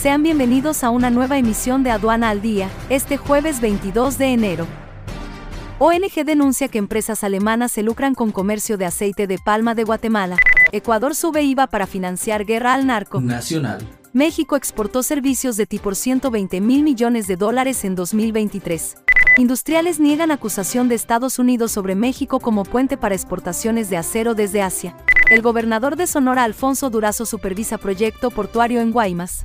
Sean bienvenidos a una nueva emisión de Aduana al Día, este jueves 22 de enero. ONG denuncia que empresas alemanas se lucran con comercio de aceite de palma de Guatemala. Ecuador sube IVA para financiar guerra al narco. Nacional. México exportó servicios de ti por 120 mil millones de dólares en 2023. Industriales niegan acusación de Estados Unidos sobre México como puente para exportaciones de acero desde Asia. El gobernador de Sonora, Alfonso Durazo, supervisa proyecto portuario en Guaymas.